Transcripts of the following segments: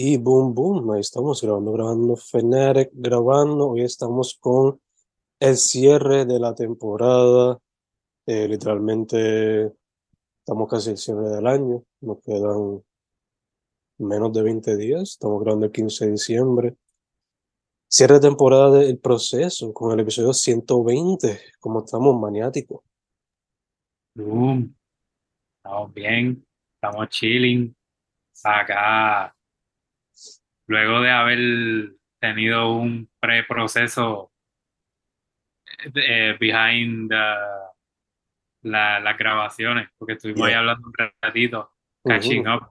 Y boom, boom, ahí estamos grabando, grabando Fnatic, grabando. Hoy estamos con el cierre de la temporada. Eh, literalmente estamos casi el cierre del año. Nos quedan menos de 20 días. Estamos grabando el 15 de diciembre. Cierre de temporada del proceso con el episodio 120. Como estamos maniáticos. Boom. Estamos bien. Estamos chilling. Acá luego de haber tenido un preproceso eh, behind la, las grabaciones, porque estuvimos ahí hablando un ratito, catching up,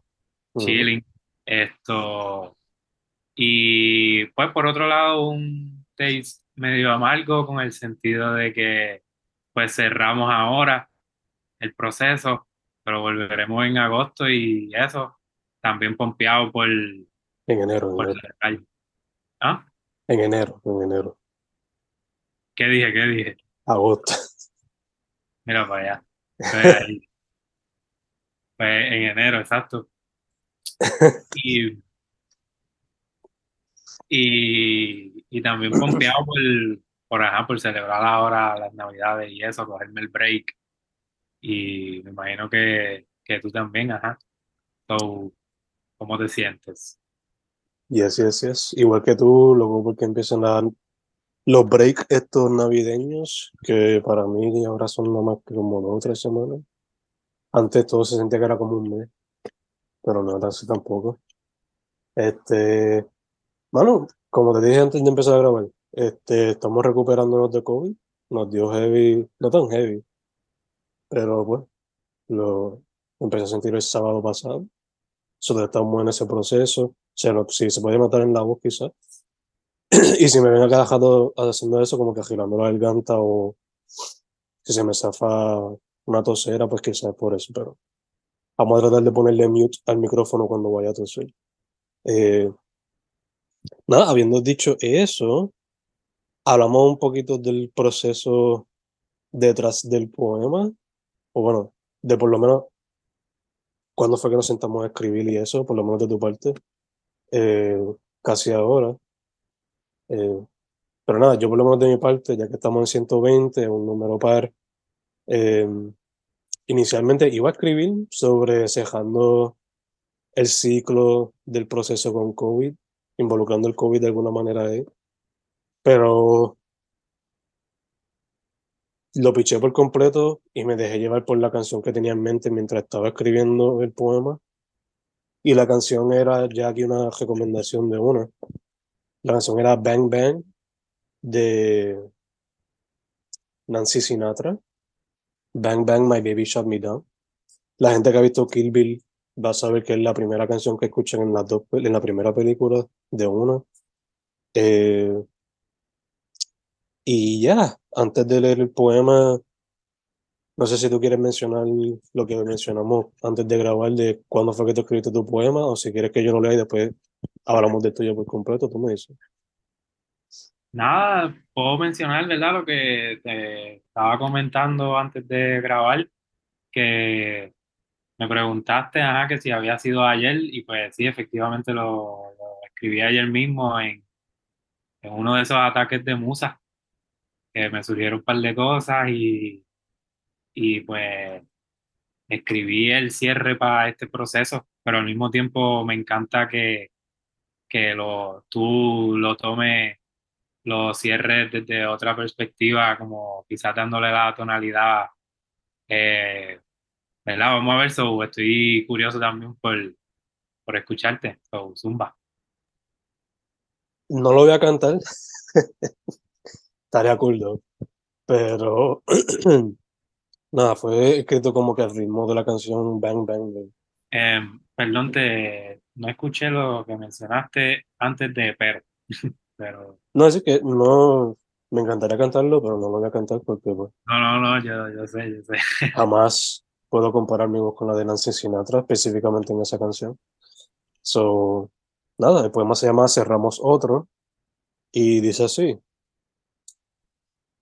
chilling, esto. Y pues por otro lado, un taste medio amargo con el sentido de que pues cerramos ahora el proceso, pero volveremos en agosto y eso, también pompeado por, en enero. En enero. ¿Ah? En enero, en enero. ¿Qué dije? ¿Qué dije? Agosto. Mira para allá. Pues, pues en enero, exacto. Y, y, y también pompeado por, por, ajá, por celebrar ahora las navidades y eso, cogerme el break. Y me imagino que, que tú también, ajá. So, ¿Cómo te sientes? Yes, yes, yes. Igual que tú, luego porque empiezan a los breaks estos navideños, que para mí ahora son nada más que como dos o tres semanas. Antes todo se sentía que era como un mes, pero no era así tampoco. Este, bueno, como te dije antes de empezar a grabar, este, estamos recuperándonos de COVID. Nos dio heavy, no tan heavy, pero pues, lo empecé a sentir el sábado pasado. Solo estamos en ese proceso sea, si se puede matar en la voz quizás. y si me ven acá haciendo eso, como que agilando la garganta o si se me zafa una tosera, pues quizás por eso, pero vamos a tratar de ponerle mute al micrófono cuando vaya a toser. Eh, nada, habiendo dicho eso, hablamos un poquito del proceso detrás del poema, o bueno, de por lo menos cuándo fue que nos sentamos a escribir y eso, por lo menos de tu parte. Eh, casi ahora. Eh, pero nada, yo por lo menos de mi parte, ya que estamos en 120, un número par, eh, inicialmente iba a escribir sobre cejando el ciclo del proceso con COVID, involucrando el COVID de alguna manera ahí. Pero lo piché por completo y me dejé llevar por la canción que tenía en mente mientras estaba escribiendo el poema. Y la canción era ya aquí una recomendación de una. La canción era Bang Bang de Nancy Sinatra. Bang Bang, My Baby Shut Me Down. La gente que ha visto Kill Bill va a saber que es la primera canción que escuchan en, las dos, en la primera película de una. Eh, y ya, antes de leer el poema, no sé si tú quieres mencionar lo que mencionamos antes de grabar de cuándo fue que tú escribiste tu poema o si quieres que yo lo lea y después hablamos de tuyo por completo, tú me dices. Nada, puedo mencionar, ¿verdad? Lo que te estaba comentando antes de grabar, que me preguntaste, ajá, que si había sido ayer y pues sí, efectivamente lo, escribí ayer mismo en, en uno de esos ataques de musa, que me surgieron un par de cosas y y pues escribí el cierre para este proceso, pero al mismo tiempo me encanta que, que lo, tú lo tomes, lo cierres desde otra perspectiva, como quizás dándole la tonalidad. Eh, ¿Verdad? Vamos a ver, so, estoy curioso también por, por escucharte, so, Zumba. No lo voy a cantar, estaría cool, pero Nada, fue escrito como que al ritmo de la canción Bang Bang. Eh, perdón, te, no escuché lo que mencionaste antes de pero. pero... No, es que no, me encantaría cantarlo, pero no lo voy a cantar porque pues, No, no, no, yo, yo sé, yo sé. jamás puedo comparar mi voz con la de Nancy Sinatra, específicamente en esa canción. So, nada, el poema se llama Cerramos Otro y dice así.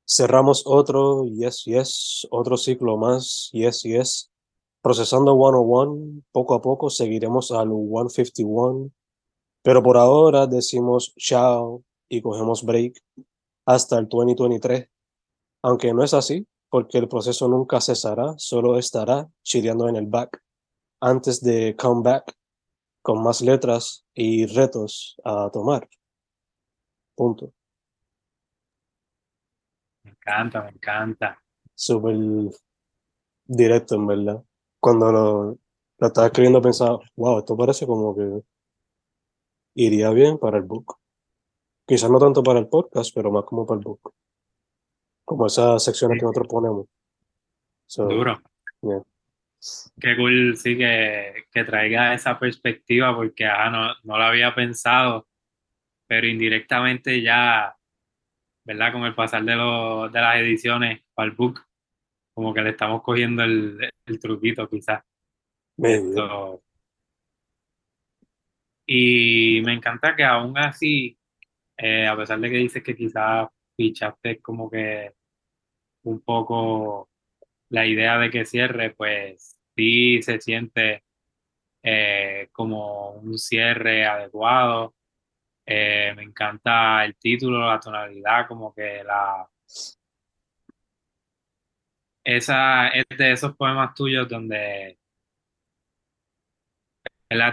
Cerramos otro, yes, yes, otro ciclo más, yes, yes. Procesando 101, poco a poco seguiremos al 151. Pero por ahora decimos chao y cogemos break hasta el 2023, aunque no es así, porque el proceso nunca cesará, solo estará chileando en el back antes de come back con más letras y retos a tomar. Punto. Me encanta, me encanta. Súper directo, en verdad. Cuando lo, lo estaba escribiendo pensaba, wow, esto parece como que iría bien para el book. Quizás no tanto para el podcast, pero más como para el book. Como esas secciones que nosotros ponemos. Duro. Qué cool, sí, que, que traiga esa perspectiva, porque no, no lo había pensado, pero indirectamente ya, ¿verdad? Con el pasar de, los, de las ediciones para el book, como que le estamos cogiendo el, el truquito, quizás. Y me encanta que aún así, eh, a pesar de que dices que quizás fichaste como que un poco la idea de que cierre, pues sí se siente eh, como un cierre adecuado. Eh, me encanta el título, la tonalidad, como que la... Esa es de esos poemas tuyos donde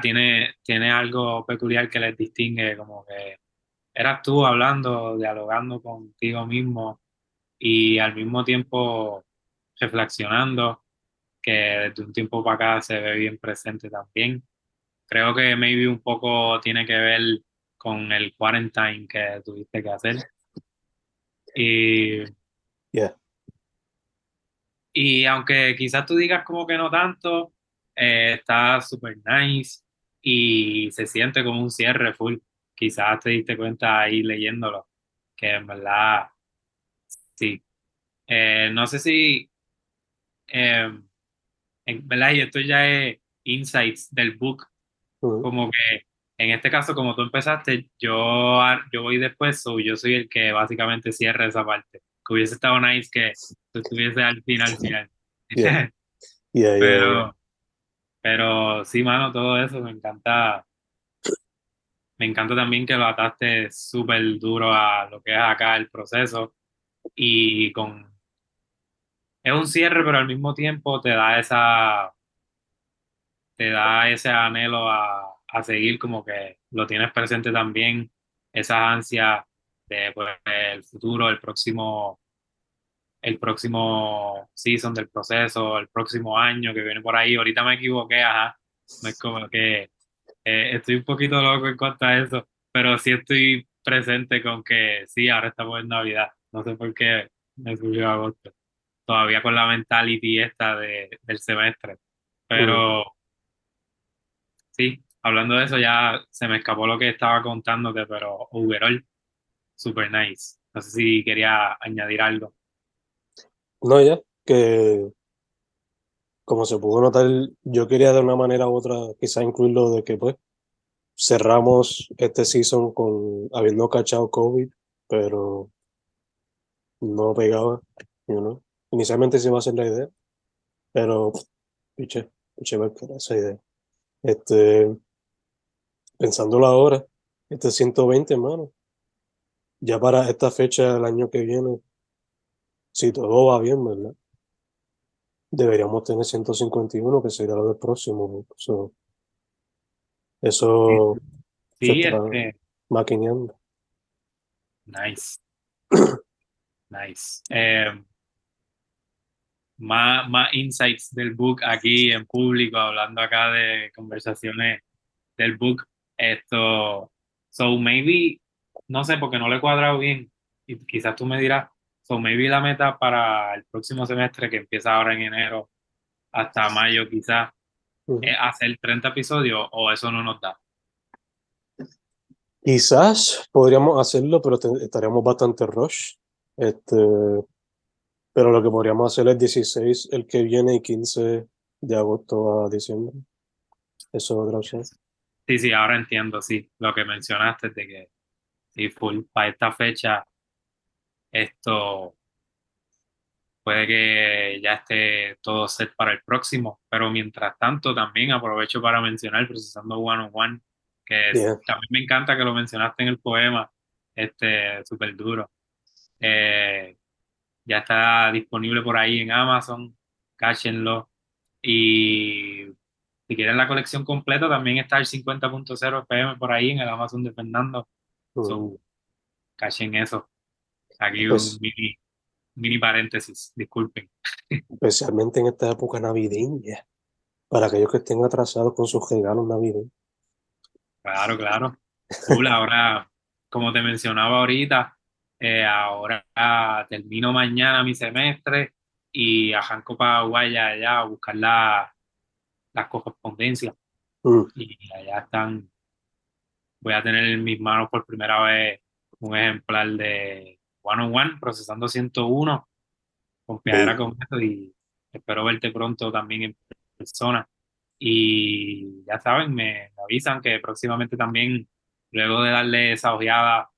Tiene, tiene algo peculiar que les distingue, como que eras tú hablando, dialogando contigo mismo y al mismo tiempo reflexionando, que desde un tiempo para acá se ve bien presente también. Creo que maybe un poco tiene que ver con el quarantine que tuviste que hacer. Y, y aunque quizás tú digas como que no tanto, eh, está súper nice y se siente como un cierre full. Quizás te diste cuenta ahí leyéndolo, que en verdad, sí. Eh, no sé si, eh, en verdad, y esto ya es insights del book, como que en este caso, como tú empezaste, yo, yo voy después, o yo soy el que básicamente cierra esa parte. Que hubiese estado nice que tú estuviese al final, al final. Pero, pero sí, mano, todo eso me encanta. Me encanta también que lo ataste súper duro a lo que es acá el proceso y con... Es un cierre, pero al mismo tiempo te da esa... te da ese anhelo a, a seguir como que lo tienes presente también, esa ansia de pues, el futuro, el próximo el próximo season del proceso, el próximo año que viene por ahí. Ahorita me equivoqué, ajá. No es como que eh, estoy un poquito loco en cuanto a eso, pero sí estoy presente con que sí, ahora estamos en Navidad. No sé por qué me surgió agosto. Todavía con la mentality esta de, del semestre. Pero sí, hablando de eso, ya se me escapó lo que estaba contándote, pero overall, super nice. No sé si quería añadir algo. No, ya, que como se pudo notar, yo quería de una manera u otra quizá incluirlo de que pues cerramos este season con habiendo cachado COVID, pero no pegaba, you Inicialmente sí iba a ser la idea, pero piche, piche esa idea. Este, pensándolo ahora, este 120, hermano, ya para esta fecha del año que viene, si todo va bien, ¿verdad? Deberíamos tener 151, que sería lo del próximo. eso sí, este... maquineando. Nice. nice. Eh, más, más insights del book aquí en público, hablando acá de conversaciones del book. Esto, so maybe, no sé, porque no le he cuadrado bien, y quizás tú me dirás, So maybe la meta para el próximo semestre, que empieza ahora en enero hasta mayo quizás, es hacer 30 episodios o eso no nos da. Quizás podríamos hacerlo, pero estaríamos bastante rush. Este, pero lo que podríamos hacer es 16 el que viene y 15 de agosto a diciembre. Eso es otra opción. Sí, sí, ahora entiendo, sí, lo que mencionaste de que sí, full, para esta fecha esto puede que ya esté todo set para el próximo, pero mientras tanto también aprovecho para mencionar Procesando One on One, que también me encanta que lo mencionaste en el poema, este, súper duro. Eh, ya está disponible por ahí en Amazon, cáchenlo. Y si quieren la colección completa, también está el 50.0 FM por ahí en el Amazon de Fernando. Uh. cachen eso. Aquí un pues mini, mini paréntesis, disculpen. Especialmente en esta época navideña, para aquellos que estén atrasados con sus regalos navideños. Claro, claro. Cool, ahora, como te mencionaba ahorita, eh, ahora termino mañana mi semestre y arranco para Guaya allá a buscar la, las correspondencias. Mm. Y allá están, voy a tener en mis manos por primera vez un ejemplar de One on One, procesando 101, con piedra con esto y espero verte pronto también en persona. Y ya saben, me avisan que próximamente también, luego de darle esa ojeada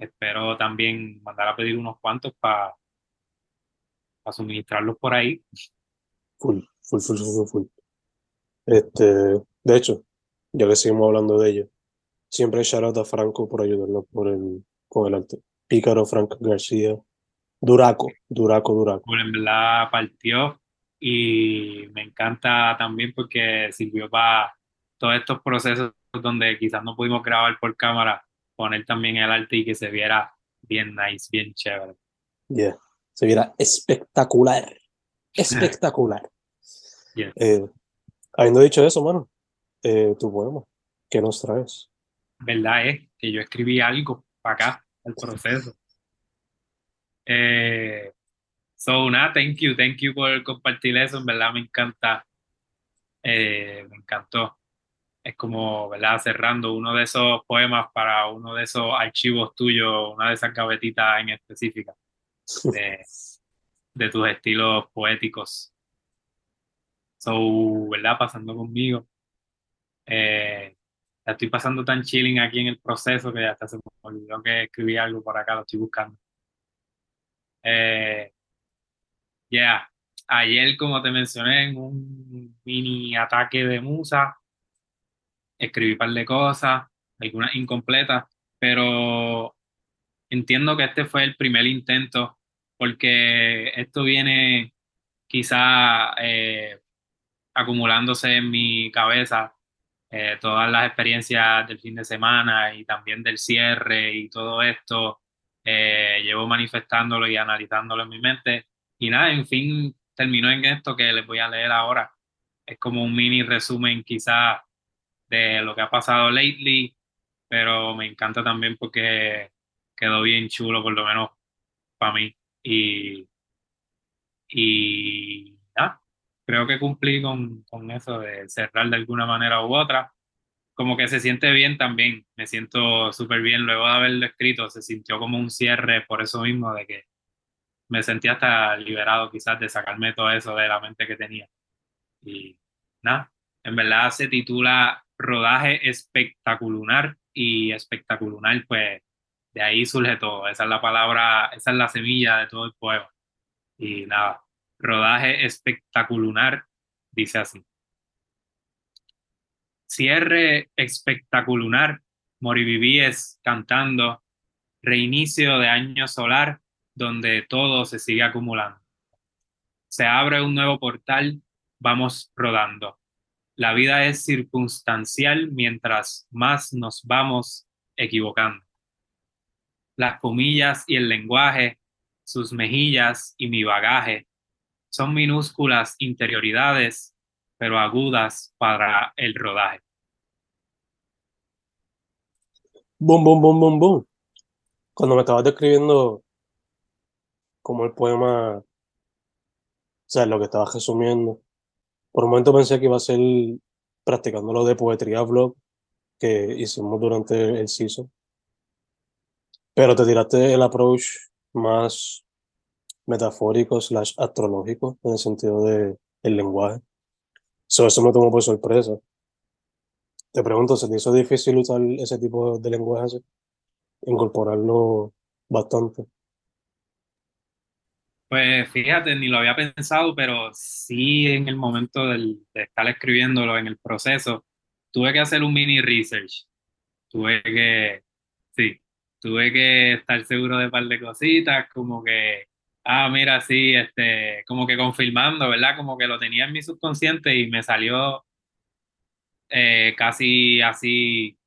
espero también mandar a pedir unos cuantos para suministrarlos por ahí. Full, full, full, full, full. Este, de hecho, ya que seguimos hablando de ello, siempre shout a Franco por ayudarnos por el, con el arte. Pícaro, Franco García, Duraco, Duraco, Duraco. Pues en verdad partió y me encanta también porque sirvió para todos estos procesos donde quizás no pudimos grabar por cámara, poner también el arte y que se viera bien nice, bien chévere. Yeah, se viera espectacular. Espectacular. Eh, habiendo dicho eso, mano, eh, tu poema, ¿qué nos traes? Verdad es que yo escribí algo para acá, el proceso. Eh, so, nada, thank you, thank you por compartir eso, en verdad me encanta, eh, me encantó es como, ¿verdad? Cerrando uno de esos poemas para uno de esos archivos tuyos, una de esas gavetitas en específica de, de tus estilos poéticos. So, ¿verdad? Pasando conmigo. Eh, estoy pasando tan chilling aquí en el proceso que hasta se me olvidó que escribí algo por acá, lo estoy buscando. Eh, ya, ayer, como te mencioné, en un mini ataque de musa, escribí un par de cosas, algunas incompletas, pero entiendo que este fue el primer intento porque esto viene quizá eh, acumulándose en mi cabeza eh, todas las experiencias del fin de semana y también del cierre y todo esto, eh, llevo manifestándolo y analizándolo en mi mente y nada, en fin, terminó en esto que les voy a leer ahora. Es como un mini resumen quizá de lo que ha pasado lately, pero me encanta también porque quedó bien chulo, por lo menos para mí. Y, y creo que cumplí con, con eso de cerrar de alguna manera u otra. Como que se siente bien también, me siento súper bien luego de haberlo escrito, se sintió como un cierre por eso mismo, de que me sentí hasta liberado quizás de sacarme todo eso de la mente que tenía. Y nada, en verdad se titula rodaje espectacular y espectacular, pues de ahí surge todo. Esa es la palabra, esa es la semilla de todo el poema. Y nada, rodaje espectacular, dice así. Cierre espectacular, morivivíes cantando, reinicio de año solar donde todo se sigue acumulando. Se abre un nuevo portal, vamos rodando la vida es circunstancial mientras más nos vamos equivocando. Las comillas y el lenguaje, sus mejillas y mi bagaje, son minúsculas interioridades, pero agudas para el rodaje. Boom, boom, boom, boom, boom. Cuando me estabas describiendo como el poema, o sea, lo que estabas resumiendo, por un momento pensé que iba a ser practicando lo de poetría blog que hicimos durante el CISO. Pero te tiraste el approach más metafórico slash astrológico en el sentido de el lenguaje. eso me tomó por sorpresa. Te pregunto, ¿se te hizo difícil usar ese tipo de lenguaje Incorporarlo bastante. Pues fíjate, ni lo había pensado, pero sí en el momento de estar escribiéndolo, en el proceso, tuve que hacer un mini research tuve que, sí, tuve que estar seguro de un par de cositas, como que, ah, mira, sí, este, como que confirmando, ¿verdad? Como que lo tenía en mi subconsciente y me salió eh, casi así,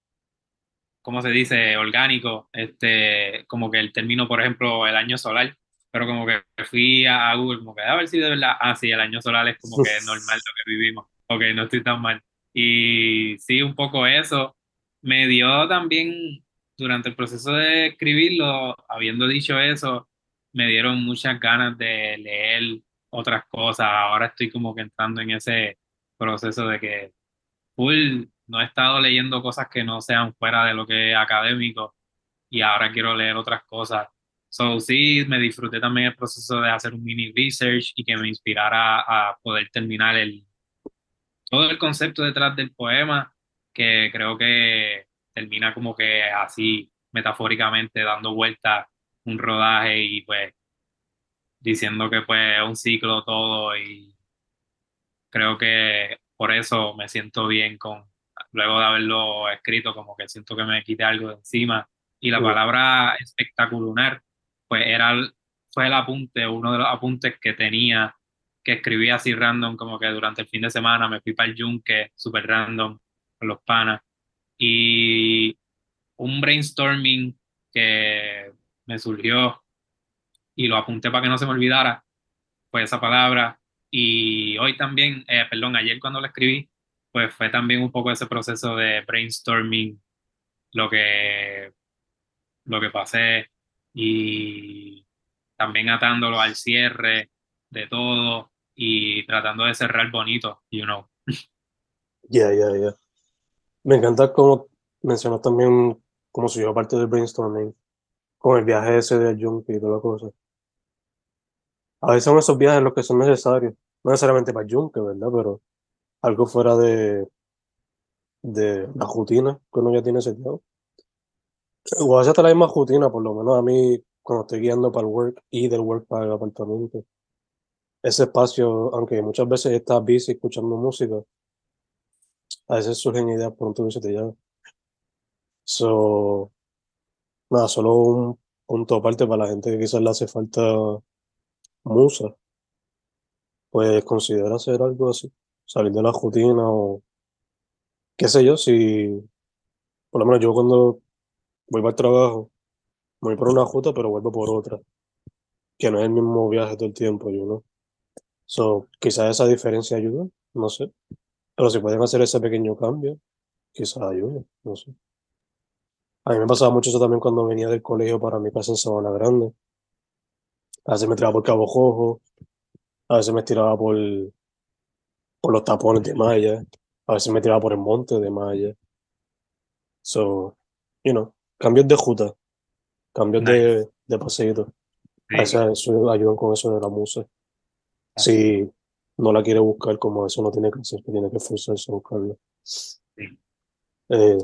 ¿cómo se dice? Orgánico, este, como que el término, por ejemplo, el año solar, pero como que fui a, Google, como que a ver si de verdad, ah, sí, el año solar es como que normal lo que vivimos, ok, no estoy tan mal. Y sí, un poco eso. Me dio también, durante el proceso de escribirlo, habiendo dicho eso, me dieron muchas ganas de leer otras cosas. Ahora estoy como que entrando en ese proceso de que full, no he estado leyendo cosas que no sean fuera de lo que es académico y ahora quiero leer otras cosas. So, sí, me disfruté también el proceso de hacer un mini research y que me inspirara a poder terminar el, todo el concepto detrás del poema, que creo que termina como que así metafóricamente dando vuelta un rodaje y pues diciendo que pues es un ciclo todo y creo que por eso me siento bien con, luego de haberlo escrito, como que siento que me quité algo de encima. Y la palabra espectacular, pues era, fue el apunte, uno de los apuntes que tenía, que escribí así random, como que durante el fin de semana me fui para el yunque, súper random, con los panas. Y un brainstorming que me surgió y lo apunté para que no se me olvidara, fue esa palabra y hoy también, eh, perdón, ayer cuando lo escribí, pues fue también un poco ese proceso de brainstorming, lo que, lo que pasé y también atándolo al cierre de todo y tratando de cerrar bonito, you know. Ya, ya, ya. Me encanta cómo mencionas también cómo surgió parte del brainstorming, con el viaje ese de Junk y toda la cosa. A veces son esos viajes los que son necesarios no necesariamente para Yunque, ¿verdad? Pero algo fuera de, de la rutina que uno ya tiene sentido. O a veces hasta la misma rutina, por lo menos a mí, cuando estoy guiando para el work y del work para el apartamento. Ese espacio, aunque muchas veces estás busy escuchando música, a veces surgen ideas por un tubo y se te. So, nada, solo un punto aparte para la gente que quizás le hace falta musa pues considera hacer algo así, salir de la rutina o qué sé yo, si por lo menos yo cuando voy para el trabajo, voy por una ruta pero vuelvo por otra, que no es el mismo viaje todo el tiempo, yo no. So, quizás esa diferencia ayuda, no sé. Pero si pueden hacer ese pequeño cambio, quizás ayude, no sé. A mí me pasaba mucho eso también cuando venía del colegio para mi casa en Sabana Grande. A veces me tiraba por Cabo Jojo, a veces me tiraba por, por los tapones de malla, a veces me tiraba por el monte de malla. So, you know, cambios de juta, cambios de, de paseíto. A veces eso ayudan con eso de la musa. Si no la quiere buscar como eso no tiene que hacer, que tiene que esforzarse a buscarla. Eh,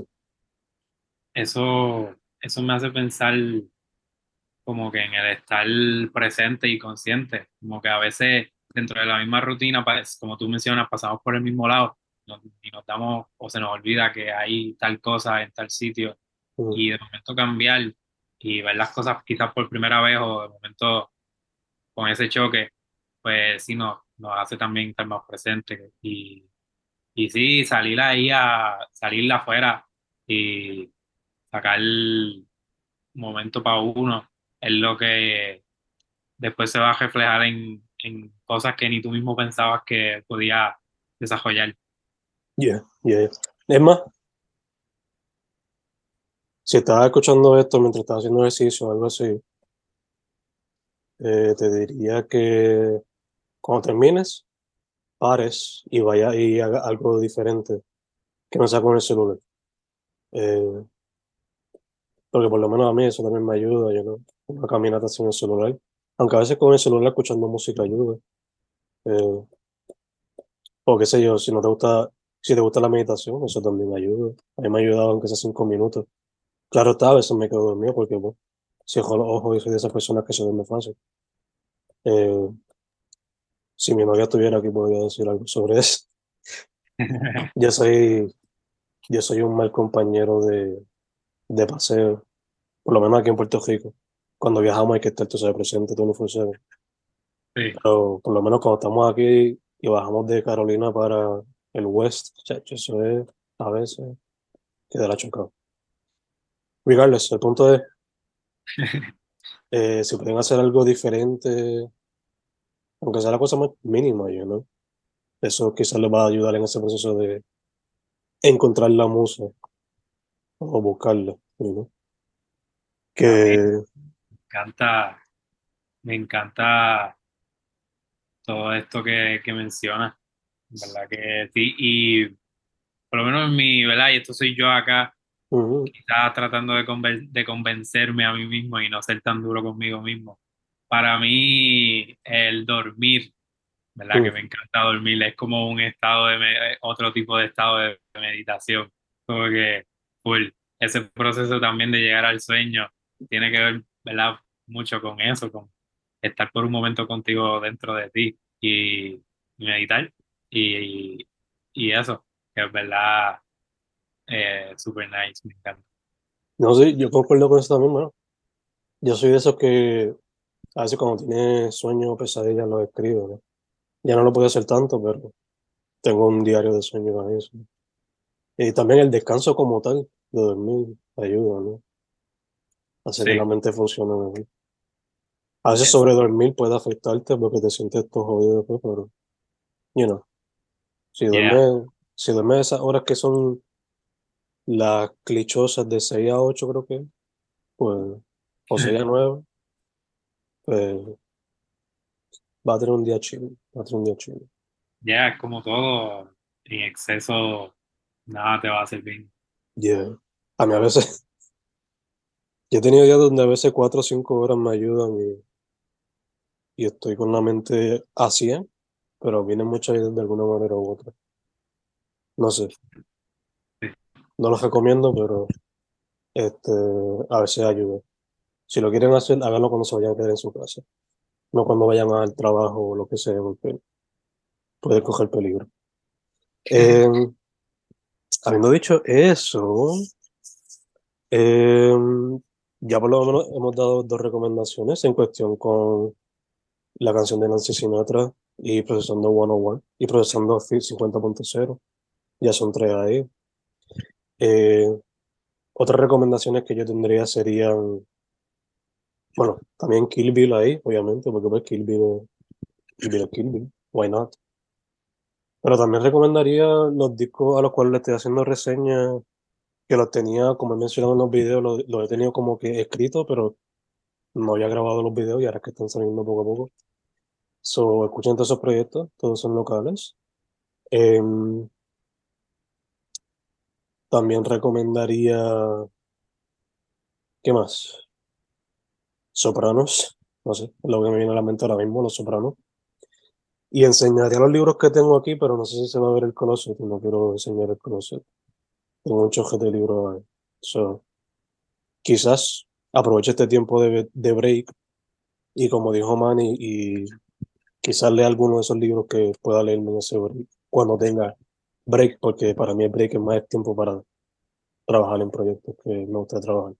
eso, eso me hace pensar como que en el estar presente y consciente, como que a veces dentro de la misma rutina, pues, como tú mencionas, pasamos por el mismo lado y nos damos o se nos olvida que hay tal cosa en tal sitio y de momento cambiar y ver las cosas quizás por primera vez o de momento con ese choque, pues sí nos, nos hace también estar más presentes y, y sí, salir ahí a salir afuera y sacar el momento para uno es lo que después se va a reflejar en, en cosas que ni tú mismo pensabas que podía desarrollar. Yeah, yeah. Es más, si estás escuchando esto mientras estás haciendo ejercicio o algo así, eh, te diría que cuando termines, pares y vaya y haga algo diferente que no sea con el celular. Eh, porque por lo menos a mí eso también me ayuda, yo no, una caminata sin el celular. Aunque a veces con el celular escuchando música ayuda. Eh, o qué sé yo, si no te gusta, si te gusta la meditación, eso también ayuda. A mí me ha ayudado aunque sea cinco minutos. Claro está, a veces me quedo dormido porque pues, cierro los ojos y soy de esas personas que se duermen fácil. Eh, si mi novia estuviera aquí podría decir algo sobre eso. yo soy, yo soy un mal compañero de, de paseo, por lo menos aquí en Puerto Rico. Cuando viajamos hay que estar, tú sabes, presente 24/7. Sí, Pero por lo menos cuando estamos aquí y bajamos de Carolina para el West, chacho, eso es a veces que de la chocado. Regardless, el punto es, eh, si pueden hacer algo diferente, aunque sea la cosa más mínima, yo, ¿no? Eso quizás les va a ayudar en ese proceso de encontrar la musa o buscarla, you know. Que, me encanta, me encanta todo esto que, que mencionas, ¿verdad? Que sí, y por lo menos en mi, ¿verdad? Y esto soy yo acá, ujú, quizás tratando de, conven- de convencerme a mí mismo y no ser tan duro conmigo mismo. Para mí, el dormir, ¿verdad? Que ujú, me encanta dormir, es como un estado de, otro tipo de estado de meditación, como que, ese proceso también de llegar al sueño tiene que ver, ¿verdad? Mucho con eso, con estar por un momento contigo dentro de ti y, meditar y, y eso, es verdad, eh, super nice, me encanta. No sé, yo concuerdo con eso también, bueno. Yo soy de esos que a veces cuando tiene sueño o pesadillas lo escribo. Ya no lo puedo hacer tanto, pero tengo un diario de sueños con eso. Y también el descanso como tal, de dormir, ayuda, ¿no? Hace que la mente funcione mejor. A veces es, sobredormir puede afectarte porque te sientes todo jodido después, pero, you know, si yeah, duermes, si duermes esas horas que son las clichosas de 6 a 8 creo que, pues, o 6 a 9, pues va a tener un día chill, va a tener un día chill. yeah, es como todo, en exceso, nada te va a hacer bien. Yeah. A mí a veces, yo he tenido días donde a veces 4 o 5 horas me ayudan y, y estoy con la mente a 100, pero vienen muchas ideas de alguna manera u otra. No sé, Sí, no los recomiendo, pero este, a veces ayuda. Si lo quieren hacer, háganlo cuando se vayan a quedar en su casa, no cuando vayan al trabajo o lo que sea, porque puede coger peligro. Eh, habiendo dicho eso, eh, ya por lo menos hemos dado dos recomendaciones en cuestión con la canción de Nancy Sinatra y Procesando 101 y Procesando 50.0. Ya son tres ahí. Eh, otras recomendaciones que yo tendría serían, bueno, también Kill Bill ahí, obviamente, porque pues Kill Bill Kill Bill, es Kill Bill. Why not? Pero también recomendaría los discos a los cuales le estoy haciendo reseña, que los tenía, como he mencionado en los videos, los, he tenido como que escritos, pero no había grabado los videos y ahora es que están saliendo poco a poco. So, escuchen todos esos proyectos, todos son locales. Em, también recomendaría, ¿qué más? Sopranos, no sé, lo que me viene a la mente ahora mismo, Los Sopranos. Y enseñaría los libros que tengo aquí, pero no sé si se va a ver el Closet, no quiero enseñar el Closet. Tengo un choque de libros ahí. So, quizás aproveche este tiempo de, de break y como dijo Manny, y quizás lea alguno de esos libros que pueda leerme en ese break, cuando tenga break, porque para mí el break es más tiempo para trabajar en proyectos que me gusta trabajar.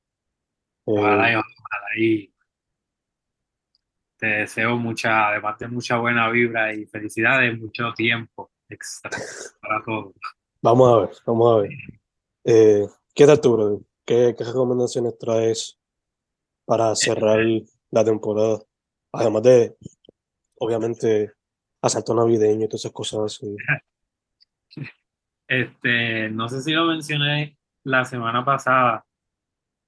Eh, ojalá y ojalá y te deseo mucha, además de mucha buena vibra y felicidades, mucho tiempo extra para todos. vamos a ver, vamos a ver. Eh, ¿qué tal tú, brother? ¿Qué, qué recomendaciones traes para cerrar la temporada? Además de, obviamente, asalto navideño y todas esas cosas así. Este, no sé si lo mencioné la semana pasada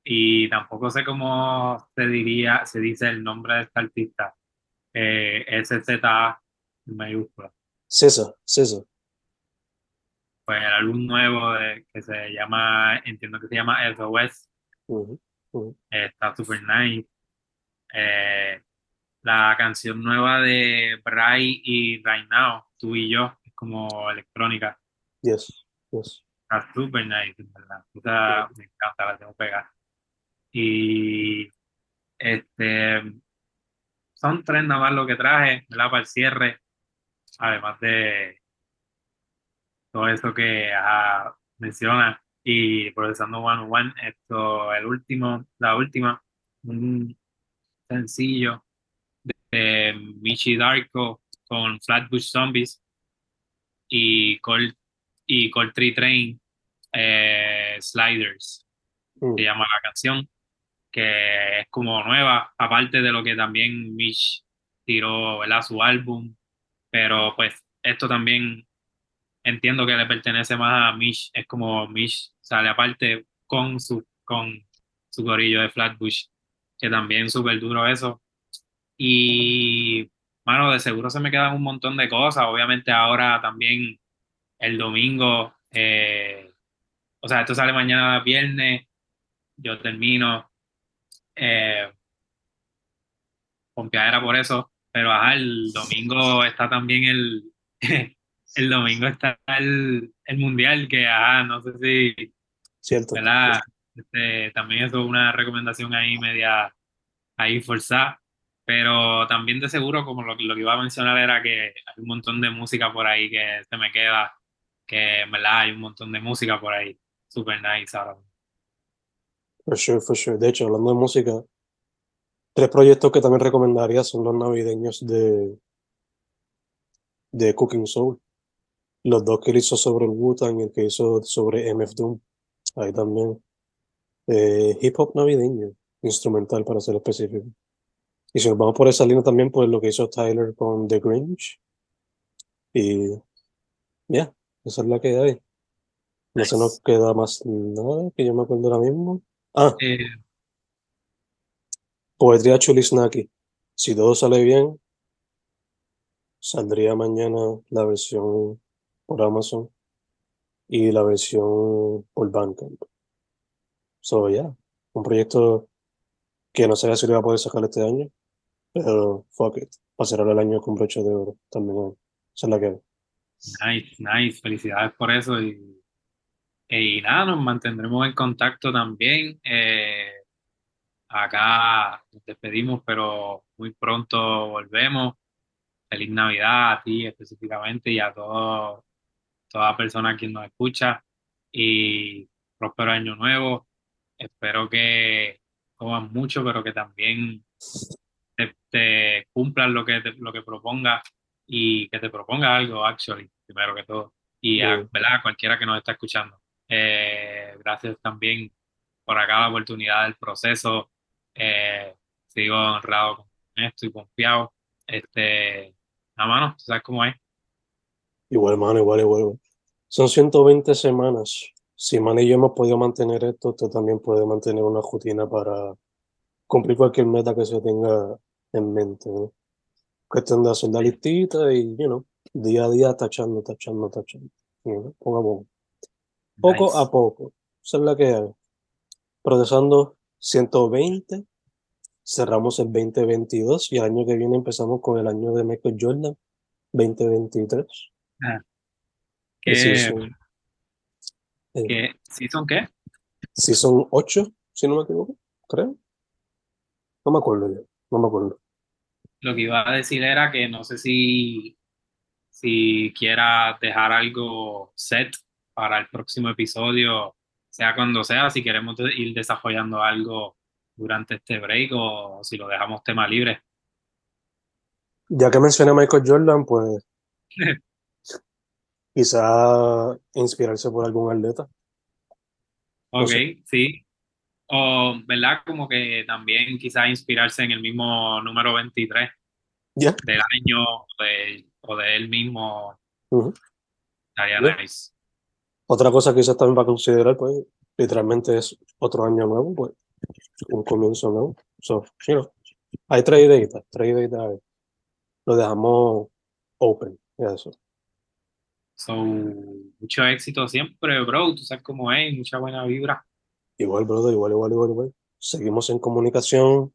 y tampoco sé cómo se diría, se dice el nombre de este artista. Eh, SZA en mayúscula. César, César. Pues el álbum nuevo de- que se llama, entiendo que se llama SOS, ujú. eh, está super nice. Eh, la canción nueva de Bray y Right Now, tú y yo, es como electrónica, Yes, yes. está super nice, en verdad. O sea, me encanta, la tengo pegada. Y este, son tres nada más lo que traje, ¿verdad? Para el cierre, además de todo eso que menciona. y Procesando One One. Esto, el último, la última, un sencillo de Michi Darko con Flatbush Zombies y Cold, y Cold Tree Train eh, Sliders, Mm. se llama la canción, que es como nueva, aparte de lo que también Mitch tiró, ¿verdad? Su álbum, pero pues esto también entiendo que le pertenece más a Mitch, es como Mitch sale aparte con su, con su gorillo de Flatbush, que también súper duro eso. Y, mano, de seguro se me quedan un montón de cosas, obviamente ahora también el domingo, eh, o sea, esto sale mañana viernes, yo termino eh, pompeadera por eso, pero ajá, el domingo está también el, el domingo está el, el mundial, que ajá, no sé si, Cierto. ¿verdad? Este, también eso es una recomendación ahí media ahí forzada, pero también de seguro, como lo, lo que iba a mencionar era que hay un montón de música por ahí que se me queda, que en verdad hay un montón de música por ahí, super nice ahora. For sure, for sure. De hecho, hablando de música, tres proyectos que también recomendaría son los navideños de, de Cooking Soul. Los dos que él hizo sobre el Wu-Tang y el que hizo sobre MF Doom. Ahí también. Eh, hip hop navideño, instrumental para ser específico. Y si nos vamos por esa línea también, pues lo que hizo Tyler con The Grinch. Y ya, esa es la que hay. No se nos queda más nada que yo me acuerdo ahora mismo. Ah, Eh, Poetría Chulisnaki. Si todo sale bien, saldría mañana la versión por Amazon y la versión por Bandcamp. So, ya, un proyecto que no sé si lo voy a poder sacar este año, pero fuck it, cerrar el año con broche de oro también. Esa es la que. Nice, nice, felicidades por eso y, y nada, nos mantendremos en contacto también. Eh, acá nos despedimos, pero muy pronto volvemos. Feliz Navidad a ti específicamente y a todo, toda persona que nos escucha y próspero año nuevo. Espero que comas mucho, pero que también te, te cumplan lo que, te- lo que propongas y que te proponga algo, actually, primero que todo. Y a. ¿verdad? a cualquiera que nos está escuchando. Eh, gracias también por acá la oportunidad del proceso. Eh, sigo honrado con esto y confiado. Este, a mano, tú sabes cómo es. Igual, mano, igual, igual. Son 120 semanas. Si Man y yo hemos podido mantener esto, usted también puede mantener una rutina para cumplir cualquier meta que se tenga en mente, ¿no? Cuestión de hacer la listita y, you know, día a día tachando, tachando, tachando. a poco. Poco Nice. a poco. Esa es la que hay. Procesando 120. Cerramos el 2022 y el año que viene empezamos con el año de Michael Jordan, 2023. ¿Qué, El season, eh, qué, ¿Season qué? season 8, si no me equivoco, creo. No me acuerdo ya, no me acuerdo. Lo que iba a decir era que no sé si, si quiera dejar algo set para el próximo episodio, sea cuando sea, si queremos ir desarrollando algo durante este break o si lo dejamos tema libre. Ya que mencioné a Michael Jordan, pues quizá inspirarse por algún atleta. Ok, sí. O, ¿verdad? Como que también quizás inspirarse en el mismo número 23 Ya, del año o de, o de él mismo, estaría Ya. nice. Otra cosa quizás también para considerar, pues, literalmente es otro año nuevo, pues, un comienzo nuevo. So, you know, hay tres ideitas, tres ideitas. Lo dejamos open, eso. So, mucho éxito siempre, bro. Tú sabes cómo es, mucha buena vibra. Igual, brother, igual, igual, igual, igual. Seguimos en comunicación.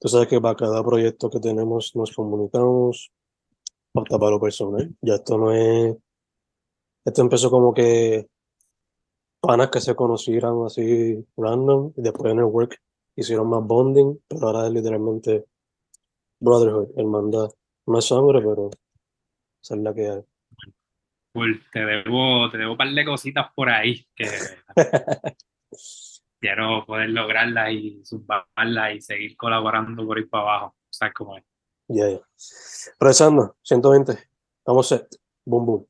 Tú sabes que para cada proyecto que tenemos nos comunicamos. Hasta para lo personal. Ya esto no es. Esto empezó como que panas que se conocieran así random y después en el work hicieron más bonding, pero ahora es literalmente brotherhood, hermandad. No es sangre, pero esa la que hay. Te debo, te debo un par de cositas por ahí que quiero poder lograrlas y subarlas y seguir colaborando por ir para abajo. ¿Sabes cómo es? Ya, yeah, ya. Yeah. 120. Estamos set. Boom, boom.